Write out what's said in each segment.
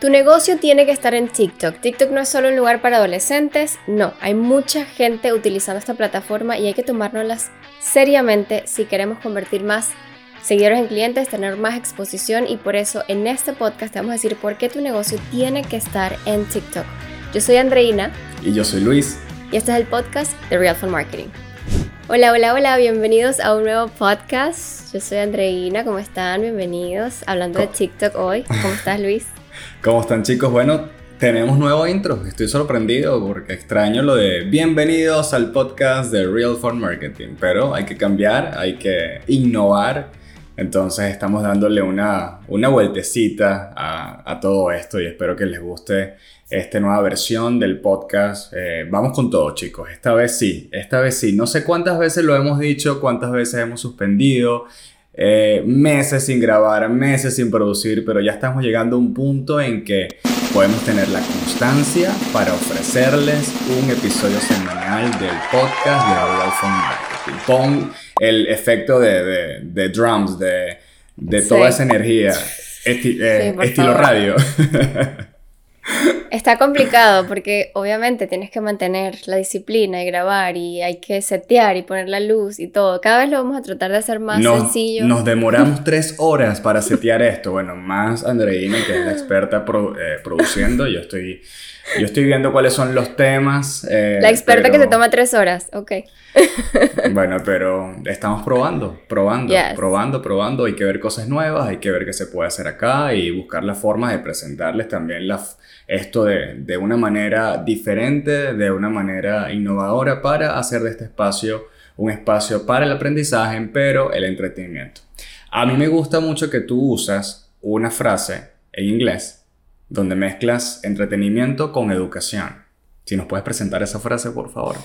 Tu negocio tiene que estar en TikTok. TikTok no es solo un lugar para adolescentes, no, hay mucha gente utilizando esta plataforma y hay que tomárnoslas seriamente si queremos convertir más seguidores en clientes, tener más exposición y por eso en este podcast te vamos a decir por qué tu negocio tiene que estar en TikTok. Yo soy Andreina. Y yo soy Luis. Y este es el podcast de Real Fun Marketing. Hola, hola, hola, bienvenidos a un nuevo podcast. Yo soy Andreina, ¿cómo están? Bienvenidos. Hablando de TikTok hoy. ¿Cómo estás, Luis? ¿Cómo están chicos? Bueno, tenemos nuevo intro. Estoy sorprendido porque extraño lo de bienvenidos al podcast de Real Fun Marketing. Pero hay que cambiar, hay que innovar. Entonces estamos dándole una, una vueltecita a, todo esto y espero que les guste esta nueva versión del podcast. Eh, vamos con todo chicos, esta vez sí, esta vez sí. No sé cuántas veces lo hemos dicho, cuántas veces hemos suspendido. Eh, meses sin grabar, meses sin producir, pero ya estamos llegando a un punto en que podemos tener la constancia para ofrecerles un episodio semanal del podcast de Phone Marketing. Pon el efecto de, de, drums, de, de toda esa energía, eh, estilo radio. Está complicado porque obviamente tienes que mantener la disciplina y grabar y hay que setear y poner la luz y todo. Cada vez lo vamos a tratar de hacer más sencillo. Nos demoramos tres horas para setear esto. Bueno, más Andreina, que es la experta eh, produciendo. Yo estoy, yo estoy viendo cuáles son los temas. Eh, la experta que se toma tres horas, ok. bueno, pero estamos probando, probando, probando, probando. Hay que ver cosas nuevas, hay que ver qué se puede hacer acá y buscar la forma de presentarles también las esto de, de, una manera diferente, de una manera innovadora para hacer de este espacio un espacio para el aprendizaje, pero el entretenimiento. A mí me gusta mucho que tú usas una frase en inglés donde mezclas entretenimiento con educación. Si nos puedes presentar esa frase, por favor.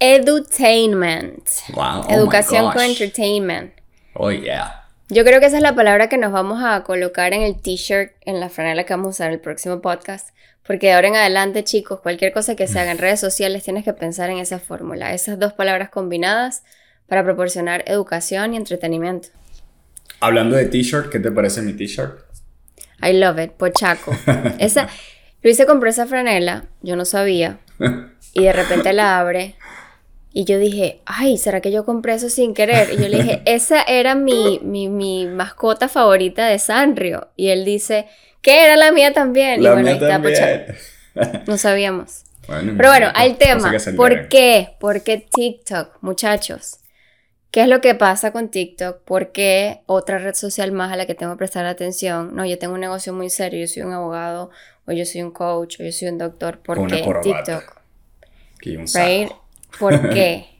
Edutainment. Wow. Oh educación con entertainment. Oh, yeah. Yo creo que esa es la palabra que nos vamos a colocar en el t-shirt, en la franela que vamos a usar en el próximo podcast. Porque de ahora en adelante, chicos, cualquier cosa que se haga en redes sociales tienes que pensar en esa fórmula, esas dos palabras combinadas para proporcionar educación y entretenimiento. Hablando de t-shirt, ¿qué te parece mi t-shirt? I love it, pochaco. Esa, Luis se compró esa franela, yo no sabía, y de repente la abre y yo dije, ay, ¿será que yo compré eso sin querer? Y yo le dije, esa era mi, mi, mascota favorita de Sanrio. Y él dice, ¿qué era la mía también? La y bueno, ahí está pues, No sabíamos. Pero bueno, al tema. ¿Por qué? ¿Por qué TikTok, muchachos? ¿Qué es lo que pasa con TikTok? ¿Por qué otra red social más a la que tengo que prestar atención? No, yo tengo un negocio muy serio, yo soy un abogado, o yo soy un coach, o yo soy un doctor. ¿Por qué TikTok? un ¿Por qué?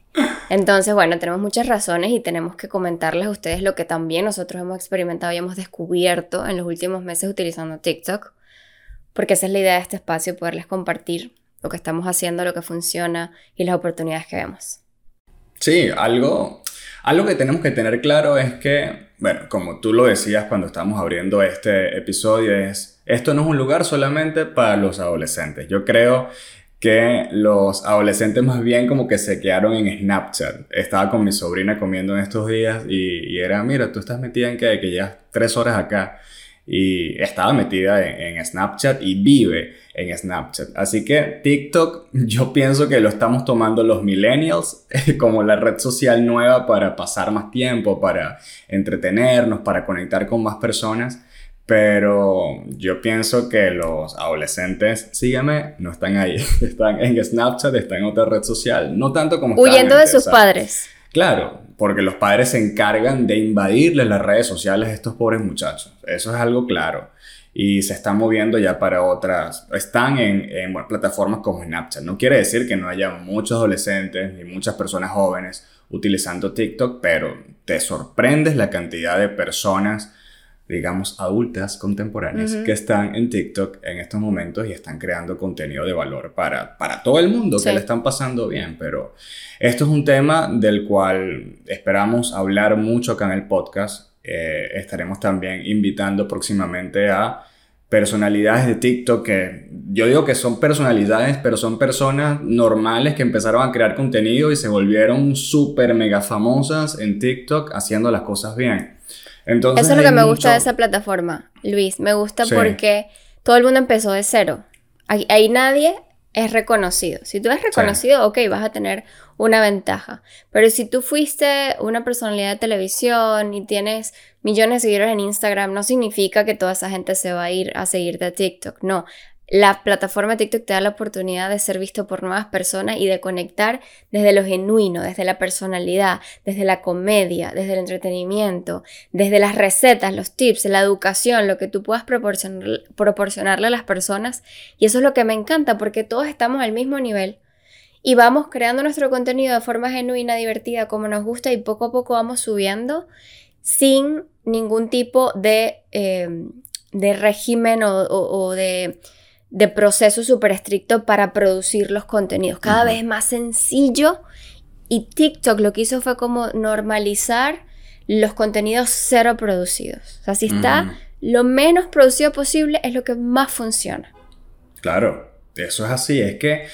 Entonces, bueno, tenemos muchas razones y tenemos que comentarles a ustedes lo que también nosotros hemos experimentado y hemos descubierto en los últimos meses utilizando TikTok, porque esa es la idea de este espacio, poderles compartir lo que estamos haciendo, lo que funciona y las oportunidades que vemos. Sí, algo, algo que tenemos que tener claro es que, bueno, como tú lo decías cuando estábamos abriendo este episodio, es, esto no es un lugar solamente para los adolescentes. Yo creo que los adolescentes más bien como que se quedaron en Snapchat. Estaba con mi sobrina comiendo en estos días y, era, mira, tú estás metida en que, que ya tres horas acá y estaba metida en, en, Snapchat y vive en Snapchat. Así que TikTok yo pienso que lo estamos tomando los millennials como la red social nueva para pasar más tiempo, para entretenernos, para conectar con más personas. Pero yo pienso que los adolescentes, sígueme, no están ahí. Están en Snapchat, están en otra red social. No tanto como... Huyendo de sus padres. Claro, porque los padres se encargan de invadirles las redes sociales a estos pobres muchachos. Eso es algo claro. Y se están moviendo ya para otras. Están en, en plataformas como Snapchat. No quiere decir que no haya muchos adolescentes ni muchas personas jóvenes utilizando TikTok, pero te sorprendes la cantidad de personas digamos, adultas contemporáneas que están en TikTok en estos momentos y están creando contenido de valor para, para todo el mundo que le están pasando bien. Pero esto es un tema del cual esperamos hablar mucho acá en el podcast. Eh, estaremos también invitando próximamente a personalidades de TikTok que yo digo que son personalidades, pero son personas normales que empezaron a crear contenido y se volvieron súper mega famosas en TikTok haciendo las cosas bien. Eso es lo que me gusta de esa plataforma, Luis. Me gusta porque todo el mundo empezó de cero. Ahí, nadie es reconocido. Si tú eres reconocido, ok, vas a tener una ventaja. Pero si tú fuiste una personalidad de televisión y tienes millones de seguidores en Instagram, no significa que toda esa gente se va a ir a seguirte a TikTok. No, la plataforma TikTok te da la oportunidad de ser visto por nuevas personas y de conectar desde lo genuino, desde la personalidad, desde la comedia, desde el entretenimiento, desde las recetas, los tips, la educación, lo que tú puedas proporcionarle a las personas. Y eso es lo que me encanta porque todos estamos al mismo nivel y vamos creando nuestro contenido de forma genuina, divertida, como nos gusta y poco a poco vamos subiendo sin ningún tipo de, eh, de régimen o de de proceso súper estricto para producir los contenidos. Cada vez más sencillo. Y TikTok lo que hizo fue como normalizar los contenidos cero producidos. O sea, si está lo menos producido posible, es lo que más funciona. Claro, eso es así. Es que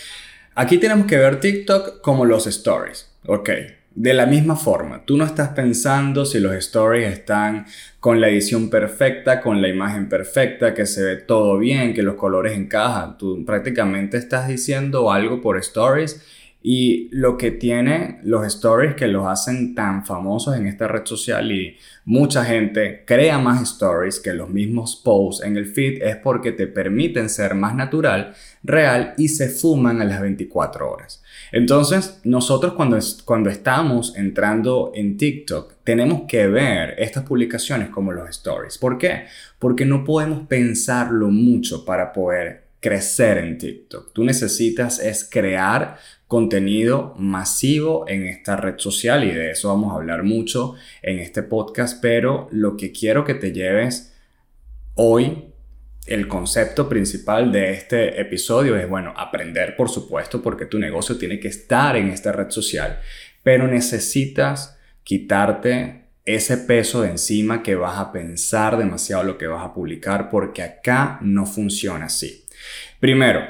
aquí tenemos que ver TikTok como los stories. Ok, de la misma forma, tú no estás pensando si los stories están con la edición perfecta, con la imagen perfecta, que se ve todo bien, que los colores encajan. Tú prácticamente estás diciendo algo por stories y lo que tiene los stories que los hacen tan famosos en esta red social y mucha gente crea más stories que los mismos posts en el feed es porque te permiten ser más natural, real y se fuman a las 24 horas. Entonces, nosotros cuando, cuando estamos entrando en TikTok, tenemos que ver estas publicaciones como los stories. ¿Por qué? Porque no podemos pensarlo mucho para poder crecer en TikTok. Tú necesitas es crear contenido masivo en esta red social y de eso vamos a hablar mucho en este podcast, pero lo que quiero que te lleves hoy el concepto principal de este episodio es, bueno, aprender, por supuesto, porque tu negocio tiene que estar en esta red social, pero necesitas quitarte ese peso de encima que vas a pensar demasiado lo que vas a publicar, porque acá no funciona así. Primero,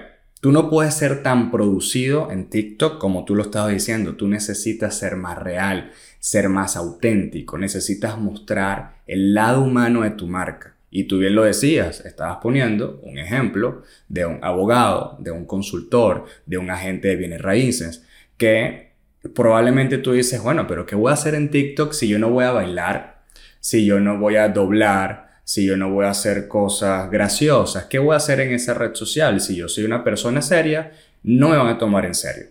tú no puedes ser tan producido en TikTok como tú lo estabas diciendo, tú necesitas ser más real, ser más auténtico, necesitas mostrar el lado humano de tu marca. Y tú bien lo decías, estabas poniendo un ejemplo de un abogado, de un consultor, de un agente de bienes raíces, que probablemente tú dices, bueno, pero ¿qué voy a hacer en TikTok si yo no voy a bailar, si yo no voy a doblar, si yo no voy a hacer cosas graciosas? ¿Qué voy a hacer en esa red social? Si yo soy una persona seria, no me van a tomar en serio.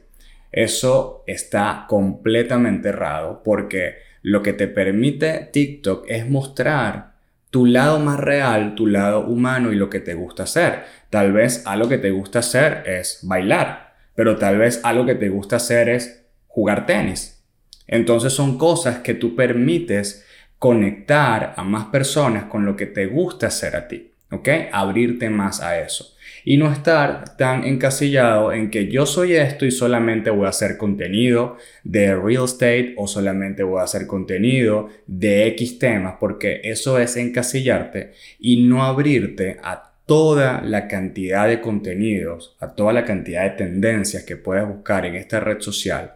Eso está completamente errado porque lo que te permite TikTok es mostrar tu lado más real, tu lado humano y lo que te gusta hacer. Tal vez algo que te gusta hacer es bailar, pero tal vez algo que te gusta hacer es jugar tenis. Entonces son cosas que tú permites conectar a más personas con lo que te gusta hacer a ti, ¿ok? Abrirte más a eso y no estar tan encasillado en que yo soy esto y solamente voy a hacer contenido de real estate o solamente voy a hacer contenido de X temas, porque eso es encasillarte y no abrirte a toda la cantidad de contenidos, a toda la cantidad de tendencias que puedes buscar en esta red social.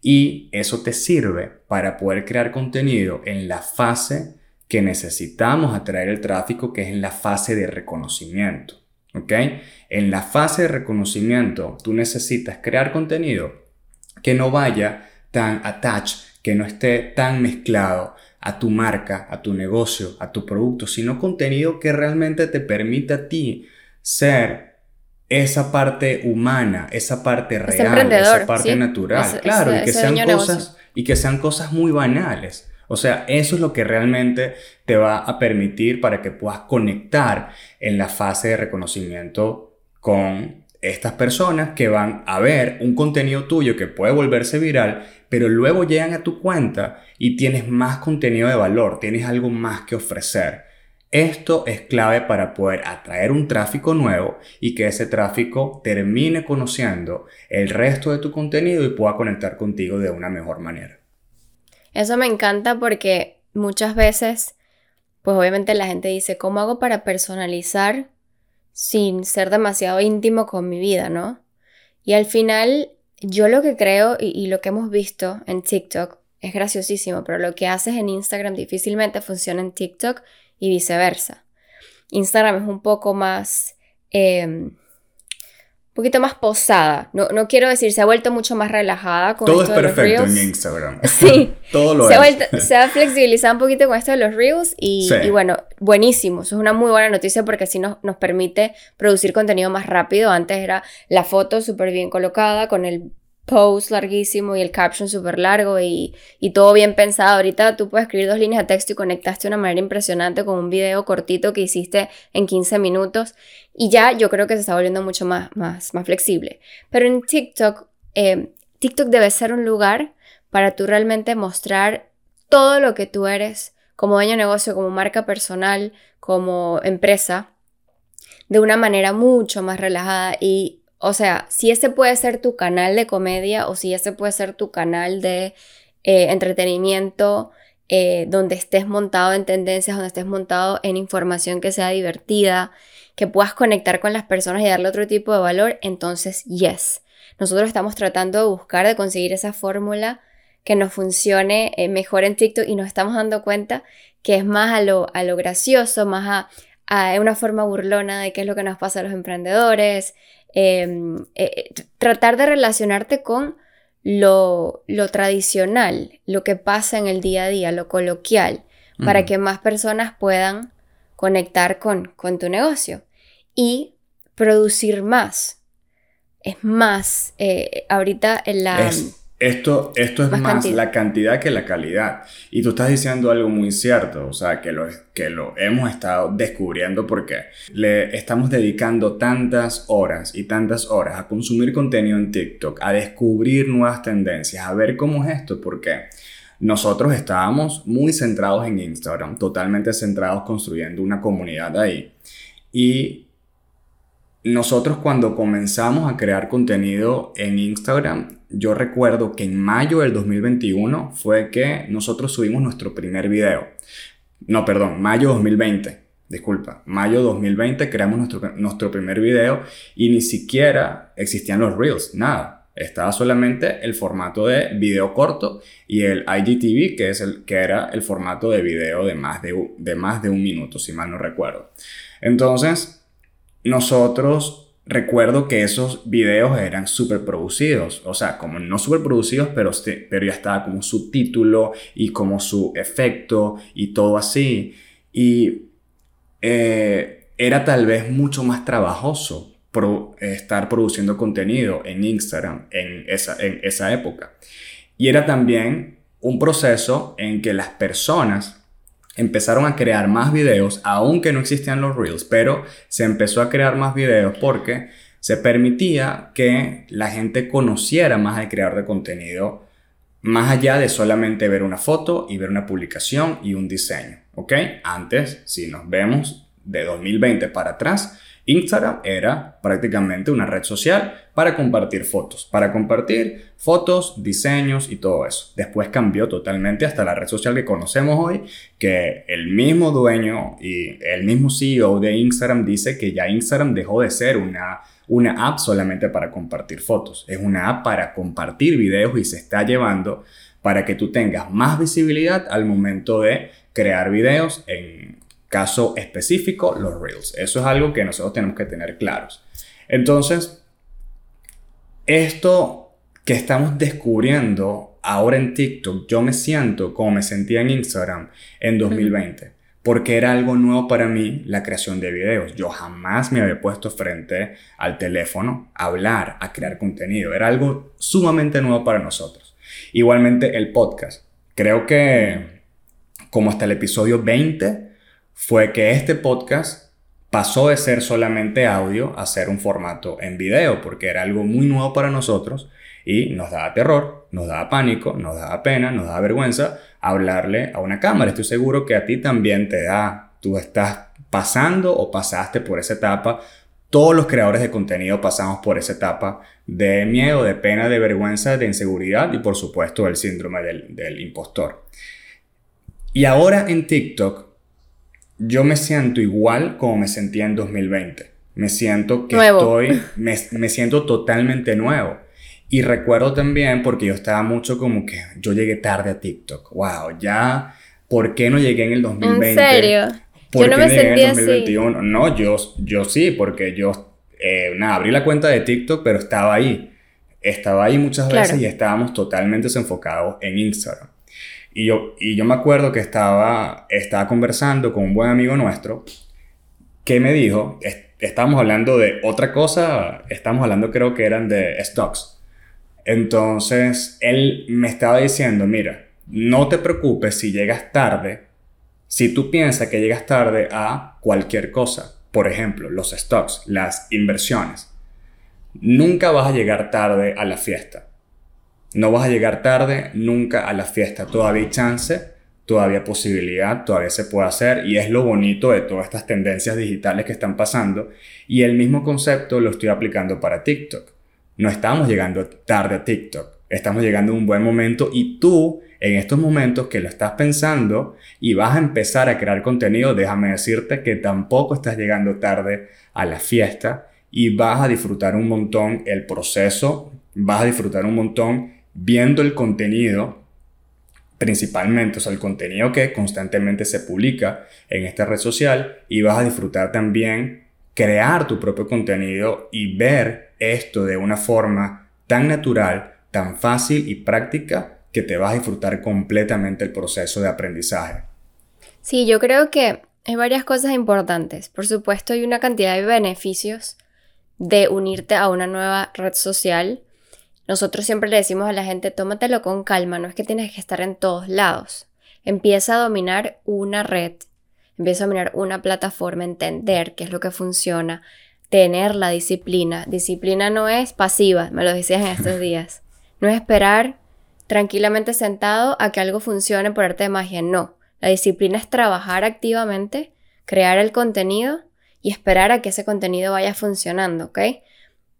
Y eso te sirve para poder crear contenido en la fase que necesitamos atraer el tráfico, que es en la fase de reconocimiento. ¿Ok? En la fase de reconocimiento, tú necesitas crear contenido que no vaya tan attached, que no esté tan mezclado a tu marca, a tu negocio, a tu producto, sino contenido que realmente te permita a ti ser esa parte humana, esa parte real, esa parte natural. claro, y que sean cosas y que sean cosas muy banales. O sea, eso es lo que realmente te va a permitir para que puedas conectar en la fase de reconocimiento con estas personas que van a ver un contenido tuyo que puede volverse viral, pero luego llegan a tu cuenta y tienes más contenido de valor, tienes algo más que ofrecer. Esto es clave para poder atraer un tráfico nuevo y que ese tráfico termine conociendo el resto de tu contenido y pueda conectar contigo de una mejor manera. Eso me encanta porque muchas veces, pues obviamente la gente dice, ¿cómo hago para personalizar sin ser demasiado íntimo con mi vida, no? Y al final, yo lo que creo y, lo que hemos visto en TikTok es graciosísimo, pero lo que haces en Instagram difícilmente funciona en TikTok y viceversa. Instagram es un poco más em, poquito más posada. No, no quiero decir, se ha vuelto mucho más relajada con Todo esto es de los perfecto Reels. en Instagram. Sí. Todo lo se, ha es. vuelto- se ha flexibilizado un poquito con esto de los Reels y, Sí. y bueno, buenísimo. Eso es una muy buena noticia porque así nos, nos permite producir contenido más rápido. Antes era la foto súper bien colocada con el post larguísimo y el caption súper largo y, y todo bien pensado. Ahorita tú puedes escribir dos líneas de texto y conectaste de una manera impresionante con un video cortito que hiciste en 15 minutos y ya yo creo que se está volviendo mucho más, más, más flexible. Pero en TikTok, eh, TikTok debe ser un lugar para tú realmente mostrar todo lo que tú eres como dueño de negocio, como marca personal, como empresa, de una manera mucho más relajada y, o sea, si ese puede ser tu canal de comedia o si ese puede ser tu canal de eh, entretenimiento, eh, donde estés montado en tendencias, donde estés montado en información que sea divertida, que puedas conectar con las personas y darle otro tipo de valor, entonces, yes. Nosotros estamos tratando de buscar, de conseguir esa fórmula que nos funcione eh, mejor en TikTok y nos estamos dando cuenta que es más a lo, a lo gracioso, más a, a una forma burlona de qué es lo que nos pasa a los emprendedores, eh, eh, tratar de relacionarte con lo, lo tradicional, lo que pasa en el día a día, lo coloquial, para que más personas puedan conectar con, con tu negocio y producir más. Es más, eh, ahorita en la... Es- esto, esto es Más la cantidad que la calidad. Y tú estás diciendo algo muy cierto, o sea, que lo, que lo hemos estado descubriendo porque le estamos dedicando tantas horas y tantas horas a consumir contenido en TikTok, a descubrir nuevas tendencias, a ver cómo es esto, porque nosotros estábamos muy centrados en Instagram, totalmente centrados construyendo una comunidad ahí. Y nosotros cuando comenzamos a crear contenido en Instagram, yo recuerdo que en mayo del 2021 fue que nosotros subimos nuestro primer video. No, perdón, mayo 2020. Disculpa, mayo 2020 creamos nuestro, nuestro primer video y ni siquiera existían los Reels, nada. Estaba solamente el formato de video corto y el IGTV, que, es el, que era el formato de video de más de, de más de un minuto, si mal no recuerdo. Entonces, nosotros recuerdo que esos videos eran súper producidos, o sea, como no súper producidos, pero, este- pero ya estaba como su título y como su efecto y todo así. Y eh, era tal vez mucho más trabajoso pro- estar produciendo contenido en Instagram en esa, en esa época. Y era también un proceso en que las personas empezaron a crear más videos, aunque no existían los reels, pero se empezó a crear más videos porque se permitía que la gente conociera más al creador de contenido, más allá de solamente ver una foto y ver una publicación y un diseño, ¿ok? Antes, si nos vemos de 2020 para atrás, Instagram era prácticamente una red social para compartir fotos, para compartir fotos, diseños y todo eso. Después cambió totalmente hasta la red social que conocemos hoy, que el mismo dueño y el mismo CEO de Instagram dice que ya Instagram dejó de ser una, una app solamente para compartir fotos, es una app para compartir videos y se está llevando para que tú tengas más visibilidad al momento de crear videos en caso específico, los Reels. Eso es algo que nosotros tenemos que tener claros. Entonces, esto que estamos descubriendo ahora en TikTok, yo me siento como me sentía en Instagram en 2020, porque era algo nuevo para mí la creación de videos. Yo jamás me había puesto frente al teléfono a hablar, a crear contenido. Era algo sumamente nuevo para nosotros. Igualmente el podcast. Creo que como hasta el episodio 20 fue que este podcast pasó de ser solamente audio a ser un formato en video, porque era algo muy nuevo para nosotros y nos daba terror, nos daba pánico, nos daba pena, nos daba vergüenza hablarle a una cámara. Estoy seguro que a ti también te da, tú estás pasando o pasaste por esa etapa. Todos los creadores de contenido pasamos por esa etapa de miedo, de pena, de vergüenza, de inseguridad y por supuesto el síndrome del, del impostor. Y ahora en TikTok yo me siento igual como me sentía en 2020. Me siento que Nuevo. estoy, me, me siento totalmente nuevo. Y recuerdo también, porque yo estaba mucho como que yo llegué tarde a TikTok. Wow, ya, ¿por qué no llegué en el 2020? ¿En serio? yo no me sentía así. No, yo, yo sí, porque yo, eh, nada, abrí la cuenta de TikTok, pero estaba ahí. Estaba ahí muchas veces y estábamos totalmente desenfocados en Instagram. Y yo, y yo me acuerdo que estaba, estaba conversando con un buen amigo nuestro que me dijo, estábamos hablando de otra cosa, estamos hablando creo que eran de stocks. Entonces, él me estaba diciendo, mira, no te preocupes si llegas tarde, si tú piensas que llegas tarde a cualquier cosa, por ejemplo, los stocks, las inversiones, nunca vas a llegar tarde a la fiesta. No vas a llegar tarde nunca a la fiesta. Todavía chance, todavía posibilidad, todavía se puede hacer y es lo bonito de todas estas tendencias digitales que están pasando. Y el mismo concepto lo estoy aplicando para TikTok. No estamos llegando tarde a TikTok, estamos llegando a un buen momento y tú en estos momentos que lo estás pensando y vas a empezar a crear contenido, déjame decirte que tampoco estás llegando tarde a la fiesta y vas a disfrutar un montón el proceso, vas a disfrutar un montón viendo el contenido principalmente, o sea, el contenido que constantemente se publica en esta red social y vas a disfrutar también crear tu propio contenido y ver esto de una forma tan natural, tan fácil y práctica que te vas a disfrutar completamente el proceso de aprendizaje. Sí, yo creo que hay varias cosas importantes. Por supuesto, hay una cantidad de beneficios de unirte a una nueva red social nosotros siempre le decimos a la gente, tómatelo con calma, no es que tienes que estar en todos lados. Empieza a dominar una red, empieza a dominar una plataforma, entender qué es lo que funciona, tener la disciplina. Disciplina no es pasiva, me lo decías en estos días. No es esperar tranquilamente sentado a que algo funcione por arte de magia, no. La disciplina es trabajar activamente, crear el contenido y esperar a que ese contenido vaya funcionando, ¿ok?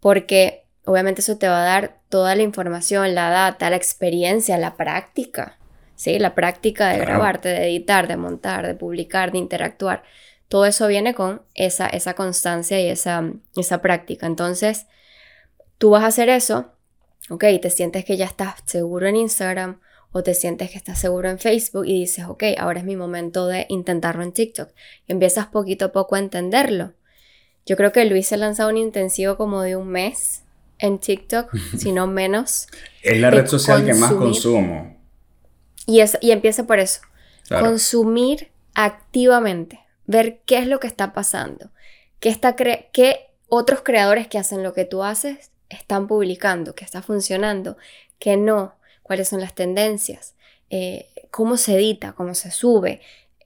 Porque obviamente eso te va a dar toda la información, la data, la experiencia, la práctica. ¿sí? La práctica de grabarte, de editar, de montar, de publicar, de interactuar. Todo eso viene con esa, esa constancia y esa, esa práctica. Entonces, tú vas a hacer eso, ok, te sientes que ya estás seguro en Instagram o te sientes que estás seguro en Facebook y dices, ok, ahora es mi momento de intentarlo en TikTok. Y empiezas poquito a poco a entenderlo. Yo creo que Luis se lanzado un intensivo como de un mes en TikTok, sino menos. Es la red social que más consumo. Y, es, y empieza por eso. Consumir activamente. Ver qué es lo que está pasando. Qué, está qué otros creadores que hacen lo que tú haces están publicando, qué está funcionando, qué no, cuáles son las tendencias, eh, cómo se edita, cómo se sube.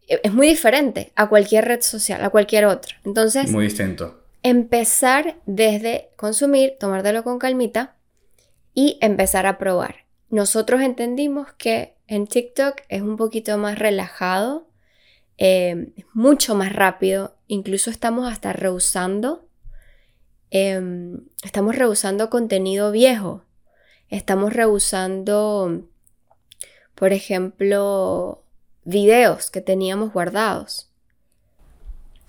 E, es muy diferente a cualquier red social, a cualquier otra. Entonces... Muy distinto empezar desde consumir, tomártelo con calmita y empezar a probar. Nosotros entendimos que en TikTok es un poquito más relajado, eh, mucho más rápido, incluso estamos hasta rehusando, em, estamos rehusando contenido viejo, estamos rehusando, por ejemplo, videos que teníamos guardados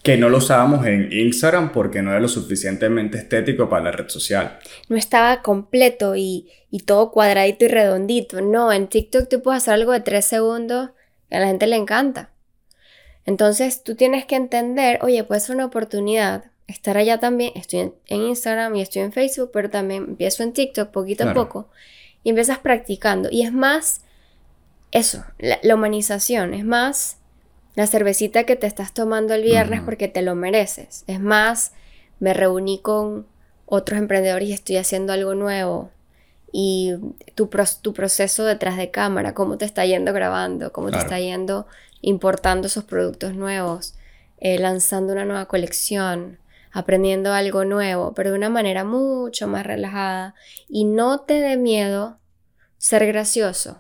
que no lo usábamos en Instagram porque no era lo suficientemente estético para la red social. No estaba completo y, todo cuadradito y redondito. No, en TikTok tú puedes hacer algo de tres segundos y a la gente le encanta. Entonces tú tienes que entender, oye, puede ser una oportunidad estar allá también. Estoy en, Instagram y estoy en Facebook, pero también empiezo en TikTok poquito a poco y empiezas practicando. Y es más eso, la humanización, es más la cervecita que te estás tomando el viernes porque te lo mereces. Es más, me reuní con otros emprendedores y estoy haciendo algo nuevo. Y tu, tu proceso detrás de cámara, cómo te está yendo grabando, cómo te está yendo importando esos productos nuevos, eh, lanzando una nueva colección, aprendiendo algo nuevo, pero de una manera mucho más relajada. Y no te dé miedo ser gracioso.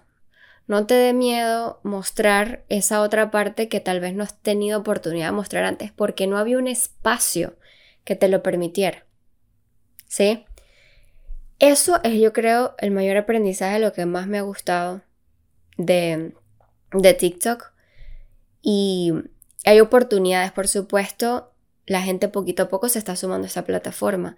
No te dé miedo mostrar esa otra parte que tal vez no has tenido oportunidad de mostrar antes porque no había un espacio que te lo permitiera. ¿Sí? Eso es, yo creo, el mayor aprendizaje, lo que más me ha gustado de, de TikTok. Y hay oportunidades, por supuesto. La gente poquito a poco se está sumando a esta plataforma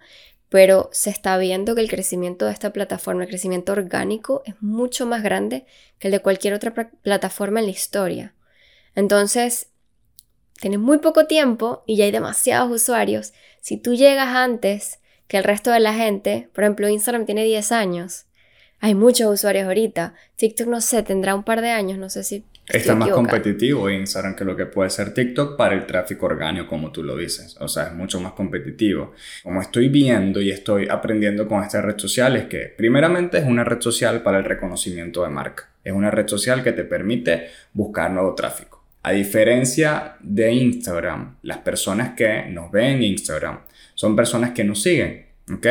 pero se está viendo que el crecimiento de esta plataforma, el crecimiento orgánico, es mucho más grande que el de cualquier otra plataforma en la historia. Entonces, tienes muy poco tiempo y ya hay demasiados usuarios. Si tú llegas antes que el resto de la gente, por ejemplo, Instagram tiene 10 años, hay muchos usuarios ahorita. TikTok, no sé, tendrá un par de años, no sé si. Está más competitivo Instagram que lo que puede ser TikTok para el tráfico orgánico, como tú lo dices. O sea, es mucho más competitivo. Como estoy viendo y estoy aprendiendo con esta red social, es que primeramente es una red social para el reconocimiento de marca. Es una red social que te permite buscar nuevo tráfico. A diferencia de Instagram, las personas que nos ven en Instagram son personas que nos siguen, ¿ok?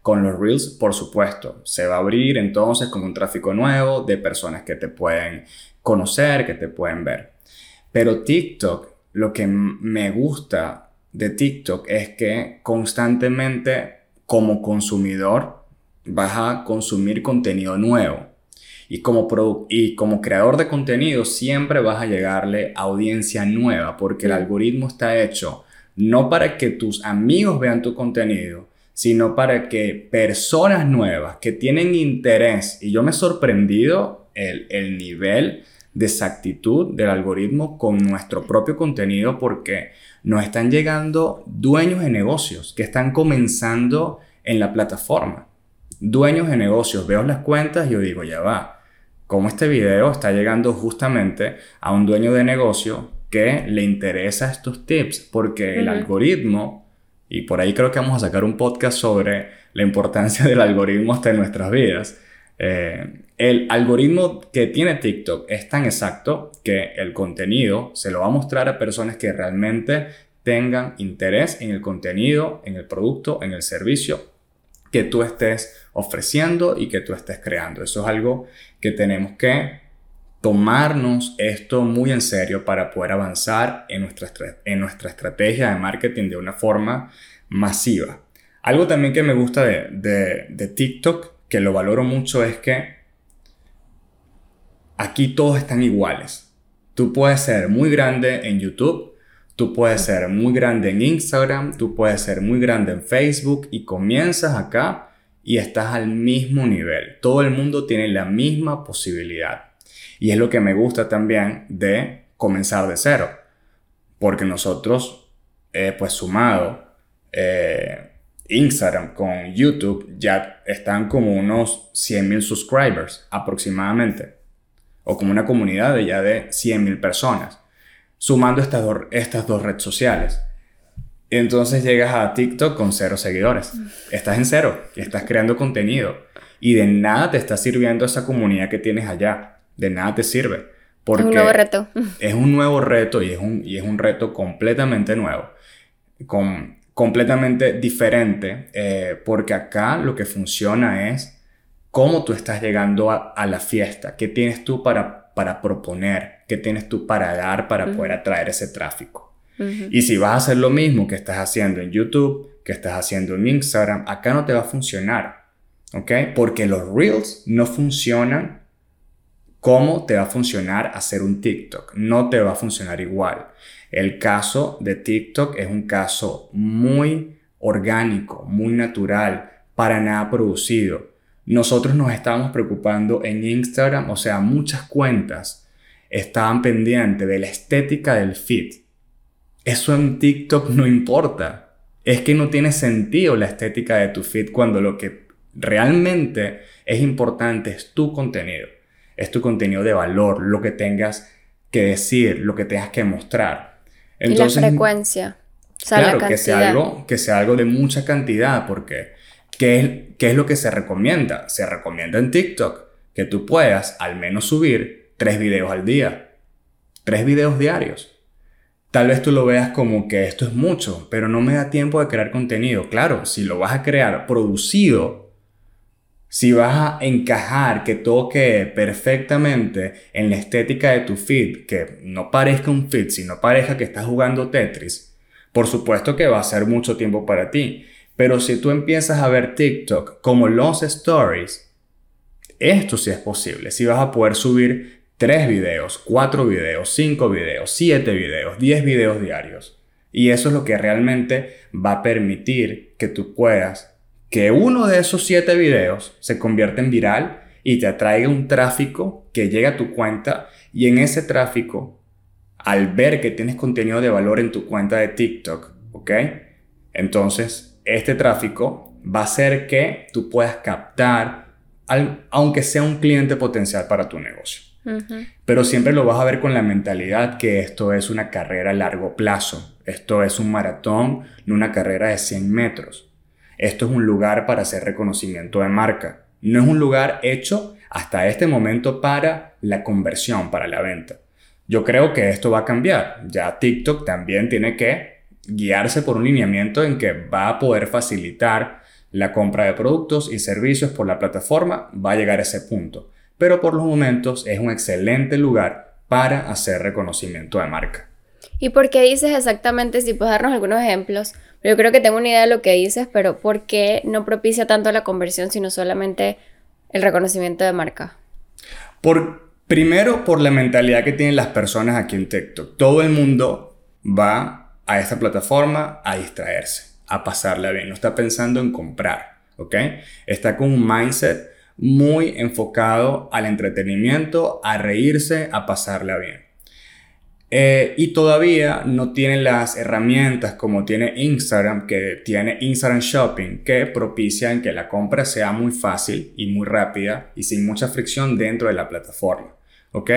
Con los Reels, por supuesto, se va a abrir entonces con un tráfico nuevo de personas que te pueden conocer, que te pueden ver. Pero TikTok, lo que me gusta de TikTok es que constantemente como consumidor vas a consumir contenido nuevo. Y como, y como creador de contenido siempre vas a llegarle a audiencia nueva porque el algoritmo está hecho no para que tus amigos vean tu contenido, sino para que personas nuevas que tienen interés, y yo me he sorprendido el, el nivel de exactitud del algoritmo con nuestro propio contenido porque nos están llegando dueños de negocios que están comenzando en la plataforma. Dueños de negocios, veo las cuentas y yo digo, ya va, como este video está llegando justamente a un dueño de negocio que le interesa estos tips, porque el algoritmo, y por ahí creo que vamos a sacar un podcast sobre la importancia del algoritmo hasta en nuestras vidas, eh, el algoritmo que tiene TikTok es tan exacto que el contenido se lo va a mostrar a personas que realmente tengan interés en el contenido, en el producto, en el servicio que tú estés ofreciendo y que tú estés creando. Eso es algo que tenemos que tomarnos esto muy en serio para poder avanzar en nuestra, en nuestra estrategia de marketing de una forma masiva. Algo también que me gusta de, de TikTok, que lo valoro mucho, es que aquí todos están iguales. Tú puedes ser muy grande en YouTube, tú puedes ser muy grande en Instagram, tú puedes ser muy grande en Facebook y comienzas acá y estás al mismo nivel. Todo el mundo tiene la misma posibilidad. Y es lo que me gusta también de comenzar de cero. Porque nosotros, pues sumado, eh, Instagram con YouTube ya están como unos 100.000 subscribers aproximadamente. O como una comunidad de ya de 100.000 personas. Sumando estas, estas dos redes sociales. Entonces llegas a TikTok con cero seguidores. Estás en cero y estás creando contenido. Y de nada te está sirviendo esa comunidad que tienes allá de nada te sirve. Porque es un nuevo reto. Es un nuevo reto y es un, y es un reto completamente nuevo, con, completamente diferente, eh, porque acá lo que funciona es cómo tú estás llegando a, la fiesta, qué tienes tú para, para proponer, qué tienes tú para dar para poder atraer ese tráfico. Y si vas a hacer lo mismo que estás haciendo en YouTube, que estás haciendo en Instagram, acá no te va a funcionar. ¿Ok? Porque los reels no funcionan cómo te va a funcionar hacer un TikTok. No te va a funcionar igual. El caso de TikTok es un caso muy orgánico, muy natural, para nada producido. Nosotros nos estábamos preocupando en Instagram, o sea, muchas cuentas estaban pendientes de la estética del feed. Eso en TikTok no importa. Es que no tiene sentido la estética de tu feed cuando lo que realmente es importante es tu contenido es tu contenido de valor, lo que tengas que decir, lo que tengas que mostrar. Entonces, y la frecuencia. claro, que sea, algo, que sea algo de mucha cantidad, porque ¿qué es, ¿qué es lo que se recomienda? Se recomienda en TikTok que tú puedas al menos subir tres videos al día, tres videos diarios. Tal vez tú lo veas como que esto es mucho, pero no me da tiempo de crear contenido. Claro, si lo vas a crear producido si vas a encajar, que toque perfectamente en la estética de tu feed, que no parezca un feed, sino parezca que estás jugando Tetris, por supuesto que va a ser mucho tiempo para ti. Pero si tú empiezas a ver TikTok como los stories, esto sí es posible. Si vas a poder subir 3 videos, 4 videos, 5 videos, 7 videos, 10 videos diarios. Y eso es lo que realmente va a permitir que tú puedas que uno de esos siete videos se convierta en viral y te atraiga un tráfico que llega a tu cuenta y en ese tráfico al ver que tienes contenido de valor en tu cuenta de TikTok, ¿ok? Entonces, este tráfico va a hacer que tú puedas captar, aunque sea un cliente potencial para tu negocio. Pero siempre lo vas a ver con la mentalidad que esto es una carrera a largo plazo. Esto es un maratón, no una carrera de 100 metros. Esto es un lugar para hacer reconocimiento de marca. No es un lugar hecho hasta este momento para la conversión, para la venta. Yo creo que esto va a cambiar. Ya TikTok también tiene que guiarse por un lineamiento en que va a poder facilitar la compra de productos y servicios por la plataforma. Va a llegar a ese punto pero por los momentos es un excelente lugar para hacer reconocimiento de marca. ¿Y por qué dices exactamente, si puedes darnos algunos ejemplos? Yo creo que tengo una idea de lo que dices, pero ¿por qué no propicia tanto la conversión, sino solamente el reconocimiento de marca? Por, primero, por la mentalidad que tienen las personas aquí en TikTok. Todo el mundo va a esta plataforma a distraerse, a pasarla bien. No está pensando en comprar, ¿ok? Está con un mindset muy enfocado al entretenimiento, a reírse, a pasarla bien. Eh, y todavía no tiene las herramientas como tiene Instagram, que tiene Instagram Shopping, que propician que la compra sea muy fácil y muy rápida y sin mucha fricción dentro de la plataforma. ¿Ok?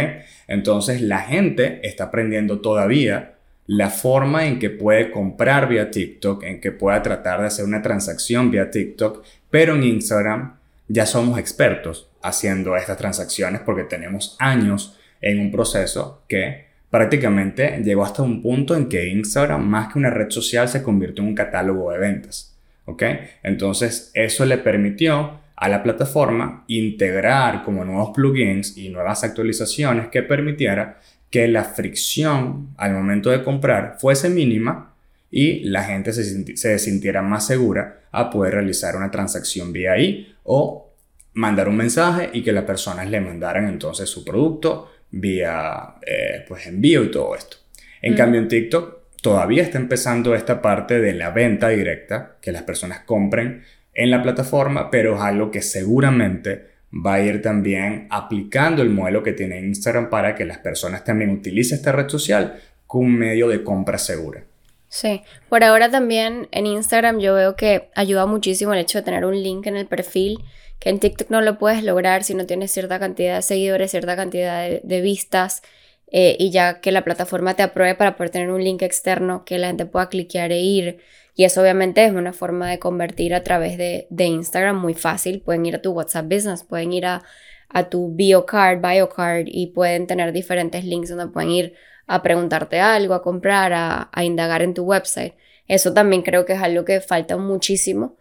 Entonces la gente está aprendiendo todavía la forma en que puede comprar vía TikTok, en que pueda tratar de hacer una transacción vía TikTok, pero en Instagram ya somos expertos haciendo estas transacciones porque tenemos años en un proceso que prácticamente llegó hasta un punto en que Instagram, más que una red social, se convirtió en un catálogo de ventas. ¿Ok? Entonces, eso le permitió a la plataforma integrar como nuevos plugins y nuevas actualizaciones que permitiera que la fricción al momento de comprar fuese mínima y la gente se, se sintiera más segura a poder realizar una transacción vía ahí o mandar un mensaje y que las personas le mandaran entonces su producto vía eh, pues envío y todo esto. En mm. cambio en TikTok todavía está empezando esta parte de la venta directa, que las personas compren en la plataforma, pero es algo que seguramente va a ir también aplicando el modelo que tiene Instagram para que las personas también utilicen esta red social como un medio de compra segura. Sí, por ahora también en Instagram yo veo que ayuda muchísimo el hecho de tener un link en el perfil, que en TikTok no lo puedes lograr si no tienes cierta cantidad de seguidores, cierta cantidad de, vistas, eh, y ya que la plataforma te apruebe para poder tener un link externo que la gente pueda cliquear e ir. Y eso obviamente es una forma de convertir a través de, Instagram muy fácil. Pueden ir a tu WhatsApp Business, pueden ir a, a tu BioCard, BioCard y pueden tener diferentes links donde pueden ir a preguntarte algo, a comprar, a, indagar en tu website. Eso también creo que es algo que falta muchísimo.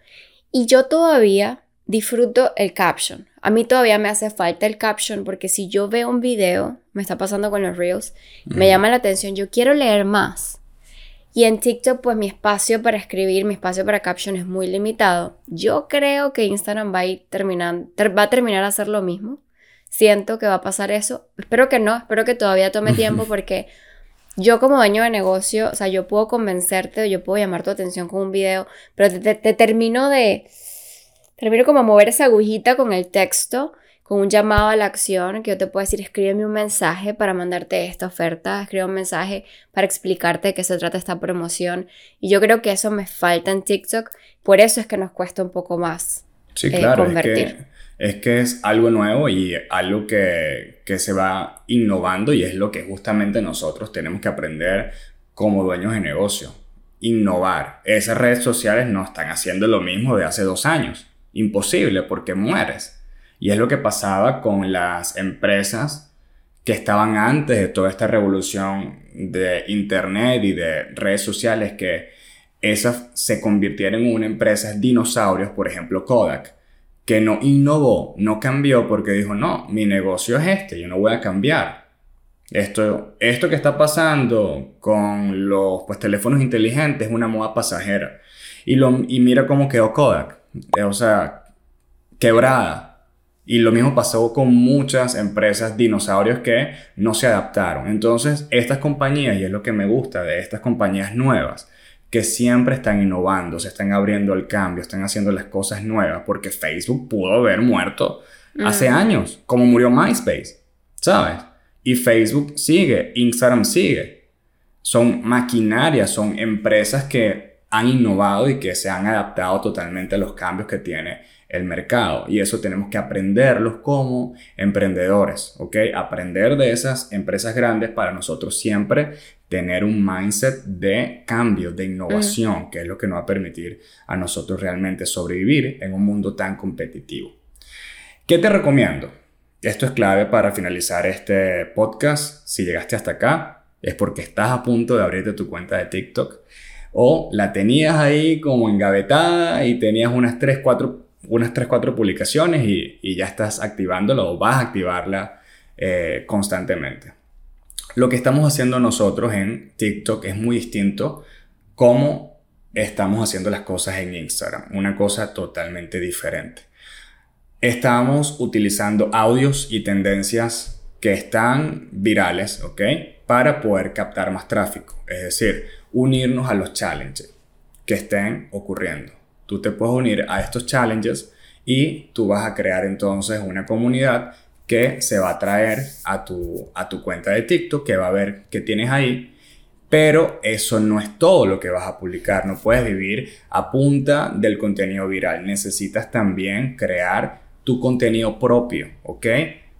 Y yo todavía disfruto el caption. A mí todavía me hace falta el caption porque si yo veo un video, me está pasando con los reels, me llama la atención, yo quiero leer más. Y en TikTok, pues mi espacio para escribir, mi espacio para caption es muy limitado. Yo creo que Instagram va a ir terminando, va a terminar a hacer lo mismo siento que va a pasar eso. Espero que no, espero que todavía tome tiempo porque yo como dueño de negocio, o sea, yo puedo convencerte, yo puedo llamar tu atención con un video, pero te, termino de... Termino como a mover esa agujita con el texto, con un llamado a la acción, que yo te puedo decir, escríbeme un mensaje para mandarte esta oferta, escribe un mensaje para explicarte de qué se trata esta promoción. Y yo creo que eso me falta en TikTok, por eso es que nos cuesta un poco más sí, claro, convertir es que es algo nuevo y algo que, se va innovando y es lo que justamente nosotros tenemos que aprender como dueños de negocio. Innovar. Esas redes sociales no están haciendo lo mismo de hace dos años. Imposible porque mueres. Y es lo que pasaba con las empresas que estaban antes de toda esta revolución de Internet y de redes sociales que esas se convirtieron en una empresa dinosaurios, por ejemplo Kodak que no innovó, no cambió porque dijo, no, mi negocio es este, yo no voy a cambiar. Esto, esto que está pasando con los pues, teléfonos inteligentes es una moda pasajera. Y, lo, y mira cómo quedó Kodak. O sea, quebrada. Y lo mismo pasó con muchas empresas dinosaurios que no se adaptaron. Entonces, estas compañías, y es lo que me gusta de estas compañías nuevas, que siempre están innovando, se están abriendo al cambio, están haciendo las cosas nuevas, porque Facebook pudo haber muerto hace años, como murió MySpace, ¿sabes? Y Facebook sigue, Instagram sigue. son maquinarias, son empresas que han innovado y que se han adaptado totalmente a los cambios que tiene el mercado. Y eso tenemos que aprenderlos como emprendedores, ¿ok? Aprender de esas empresas grandes para nosotros siempre tener un mindset de cambio, de innovación, mm. que es lo que nos va a permitir a nosotros realmente sobrevivir en un mundo tan competitivo. ¿Qué te recomiendo? Esto es clave para finalizar este podcast. Si llegaste hasta acá, es porque estás a punto de abrirte tu cuenta de TikTok o la tenías ahí como engavetada y tenías unas 3, 4, unas 3, 4 publicaciones y, ya estás activándola o vas a activarla eh, constantemente. Lo que estamos haciendo nosotros en TikTok es muy distinto como estamos haciendo las cosas en Instagram. Una cosa totalmente diferente. Estamos utilizando audios y tendencias que están virales, ¿ok? Para poder captar más tráfico. Es decir, unirnos a los challenges que estén ocurriendo. Tú te puedes unir a estos challenges y tú vas a crear entonces una comunidad que se va a traer a tu, a tu cuenta de TikTok, que va a ver que tienes ahí. Pero eso no es todo lo que vas a publicar. No puedes vivir a punta del contenido viral. Necesitas también crear tu contenido propio, ¿ok?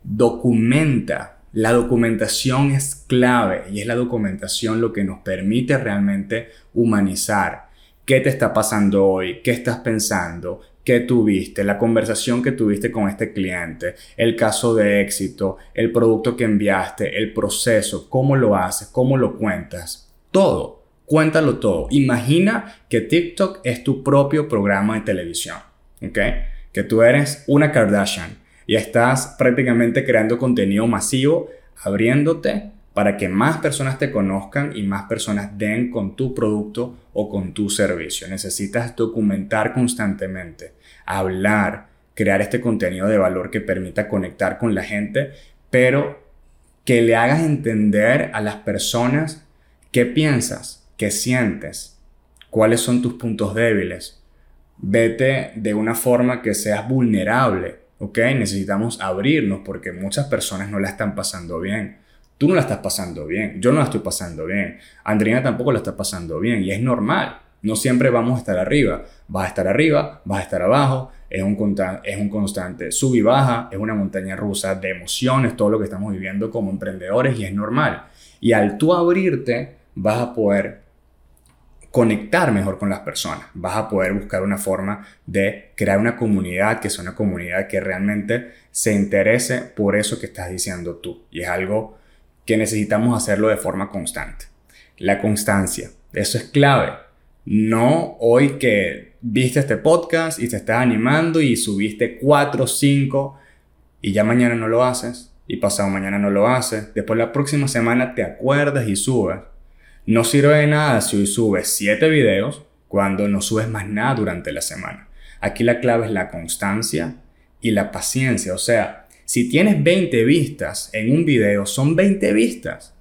Documenta. La documentación es clave y es la documentación lo que nos permite realmente humanizar. ¿Qué te está pasando hoy? ¿Qué estás pensando? que tuviste, la conversación que tuviste con este cliente, el caso de éxito, el producto que enviaste, el proceso, cómo lo haces, cómo lo cuentas. Todo, cuéntalo todo. Imagina que TikTok es tu propio programa de televisión, ¿ok? Que tú eres una Kardashian y estás prácticamente creando contenido masivo, abriéndote para que más personas te conozcan y más personas den con tu producto o con tu servicio. Necesitas documentar constantemente, hablar, crear este contenido de valor que permita conectar con la gente, pero que le hagas entender a las personas qué piensas, qué sientes, cuáles son tus puntos débiles. Vete de una forma que seas vulnerable, ¿ok? Necesitamos abrirnos porque muchas personas no la están pasando bien Tú no la estás pasando bien, yo no la estoy pasando bien, Andrina tampoco la está pasando bien y es normal. No siempre vamos a estar arriba. Vas a estar arriba, vas a estar abajo. Es un, es un constante sub y baja, es una montaña rusa de emociones, todo lo que estamos viviendo como emprendedores y es normal. Y al tú abrirte, vas a poder conectar mejor con las personas. Vas a poder buscar una forma de crear una comunidad que sea una comunidad que realmente se interese por eso que estás diciendo tú. Y es algo que necesitamos hacerlo de forma constante. La constancia, eso es clave. No hoy que viste este podcast y te estás animando y subiste 4 o 5 y ya mañana no lo haces y pasado mañana no lo haces. Después la próxima semana te acuerdas y subes. No sirve de nada si hoy subes 7 videos cuando no subes más nada durante la semana. Aquí la clave es la constancia y la paciencia. O sea, si tienes 20 vistas en un video, son 20 vistas.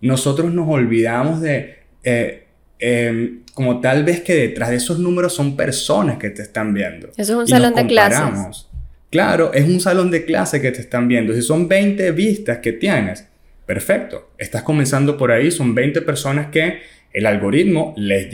Nosotros nos olvidamos de, eh, em, como tal vez que detrás de esos números son personas que te están viendo. Eso es un salón de clases. Claro, es un salón de clase que te están viendo. Si son 20 vistas que tienes, perfecto. Estás comenzando por ahí, son 20 personas que el algoritmo le,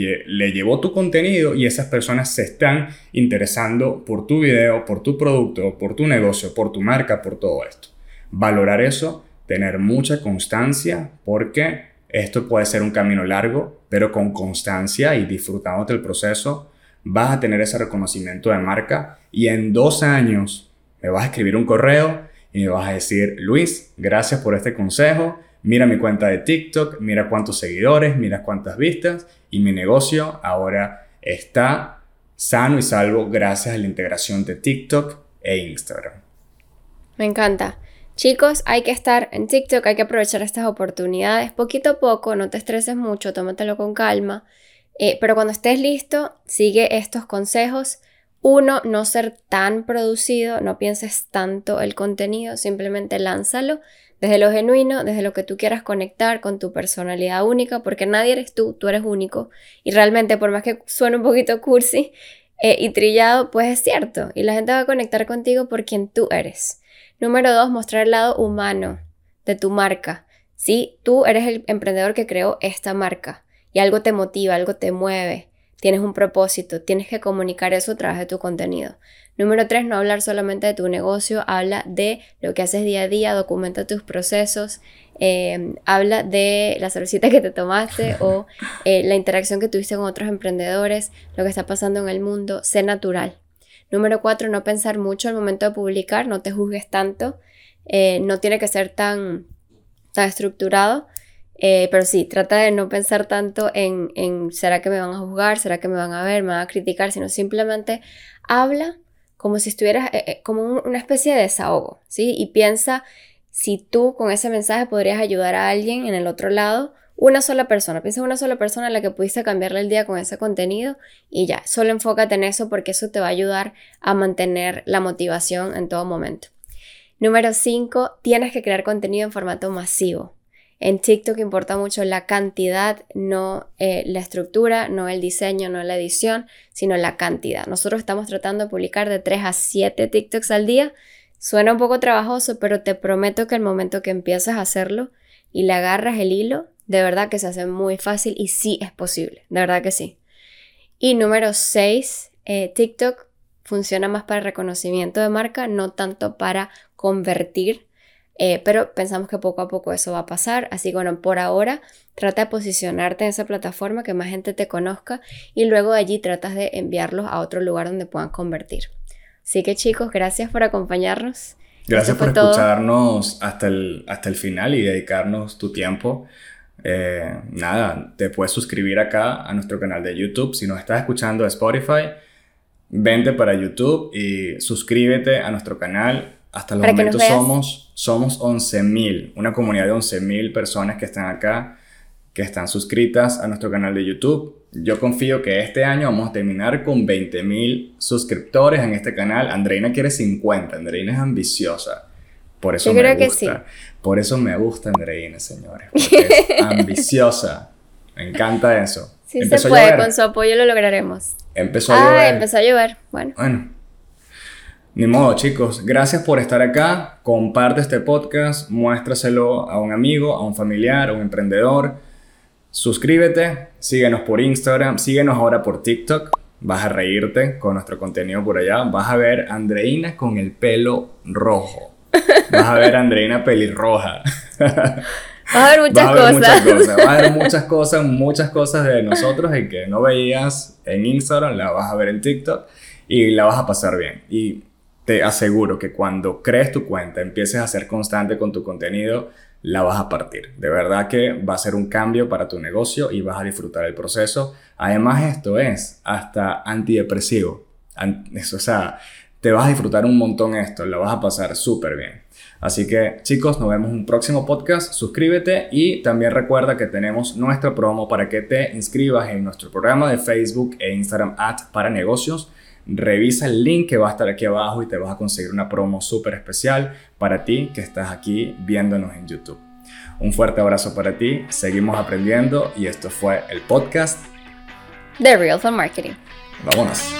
llevó tu contenido y esas personas se están interesando por tu video, por tu producto, por tu negocio, por tu marca, por todo esto. Valorar eso, tener mucha constancia porque esto puede ser un camino largo, pero con constancia y disfrutando del proceso vas a tener ese reconocimiento de marca y en dos años me vas a escribir un correo y me vas a decir, Luis, gracias por este consejo mira mi cuenta de TikTok, mira cuántos seguidores, mira cuántas vistas y mi negocio ahora está sano y salvo gracias a la integración de TikTok e Instagram. Me encanta. Chicos, hay que estar en TikTok, hay que aprovechar estas oportunidades poquito a poco, no te estreses mucho, tómatelo con calma. Eh, pero cuando estés listo, sigue estos consejos. Uno, no ser tan producido, no pienses tanto el contenido, simplemente lánzalo desde lo genuino, desde lo que tú quieras conectar con tu personalidad única, porque nadie eres tú, tú eres único. Y realmente, por más que suene un poquito cursi eh, y trillado, pues es cierto. Y la gente va a conectar contigo por quien tú eres. Número dos, mostrar el lado humano de tu marca. Si tú eres el emprendedor que creó esta marca y algo te motiva, algo te mueve, tienes un propósito, tienes que comunicar eso a través de tu contenido. Número tres, no hablar solamente de tu negocio, habla de lo que haces día a día, documenta tus procesos, em, habla de la cervecita que te tomaste o eh, la interacción que tuviste con otros emprendedores, lo que está pasando en el mundo, sé natural. Número cuatro, no pensar mucho al momento de publicar, no te juzgues tanto, eh, no tiene que ser tan, tan estructurado, eh, pero sí, trata de no pensar tanto en, ¿será que me van a juzgar? ¿Será que me van a ver? ¿Me van a criticar? Sino simplemente habla como si estuvieras, eh, eh, como una especie de desahogo, ¿sí? Y piensa si tú con ese mensaje podrías ayudar a alguien en el otro lado, una sola persona, piensa en una sola persona a la que pudiste cambiarle el día con ese contenido y ya, solo enfócate en eso porque eso te va a ayudar a mantener la motivación en todo momento. Número 5, tienes que crear contenido en formato masivo. En TikTok importa mucho la cantidad, no eh, la estructura, no el diseño, no la edición, sino la cantidad. Nosotros estamos tratando de publicar de 3 a 7 TikToks al día. Suena un poco trabajoso, pero te prometo que el momento que empiezas a hacerlo y le agarras el hilo, de verdad que se hace muy fácil y sí es posible, de verdad que sí. Y número 6, eh, TikTok funciona más para reconocimiento de marca, no tanto para convertir eh, pero pensamos que poco a poco eso va a pasar. Así que bueno, por ahora trata de posicionarte en esa plataforma, que más gente te conozca y luego de allí tratas de enviarlos a otro lugar donde puedan convertir. Así que chicos, gracias por acompañarnos. Gracias por escucharnos hasta el, hasta el final y dedicarnos tu tiempo. Eh, nada, te puedes suscribir acá a nuestro canal de YouTube. Si nos estás escuchando de Spotify, vente para YouTube y suscríbete a nuestro canal hasta el momento somos, somos 11.000, una comunidad de 11.000 personas que están acá, que están suscritas a nuestro canal de YouTube. Yo confío que este año vamos a terminar con 20.000 suscriptores en este canal. Andreina quiere 50, Andreina es ambiciosa. Por eso me gusta. Por eso me gusta Andreina, señores. Porque es ambiciosa. Me encanta eso. Sí se puede, con su apoyo lo lograremos. Empezó a ah, empezó a llover. Bueno. Bueno, ni modo, chicos. Gracias por estar acá. Comparte este podcast, muéstraselo a un amigo, a un familiar, a un emprendedor. Suscríbete, síguenos por Instagram, síguenos ahora por TikTok. Vas a reírte con nuestro contenido por allá. Vas a ver a Andreina con el pelo rojo. Vas a ver a Andreina pelirroja. Vas a ver muchas cosas. Muchas cosas. Vas a ver muchas cosas, muchas cosas de nosotros en que no veías en Instagram, la vas a ver en TikTok y la vas a pasar bien. Y te aseguro que cuando crees tu cuenta, empieces a ser constante con tu contenido, la vas a partir. De verdad que va a ser un cambio para tu negocio y vas a disfrutar el proceso. Además, esto es hasta antidepresivo. o sea, te vas a disfrutar un montón esto, lo vas a pasar súper bien. Así que chicos, nos vemos en un próximo podcast. Suscríbete y también recuerda que tenemos nuestra promo para que te inscribas en nuestro programa de Facebook e Instagram at para negocios Revisa el link que va a estar aquí abajo y te vas a conseguir una promo súper especial para ti que estás aquí viéndonos en YouTube. Un fuerte abrazo para ti, seguimos aprendiendo y esto fue el podcast The Real Fun Marketing. Vámonos.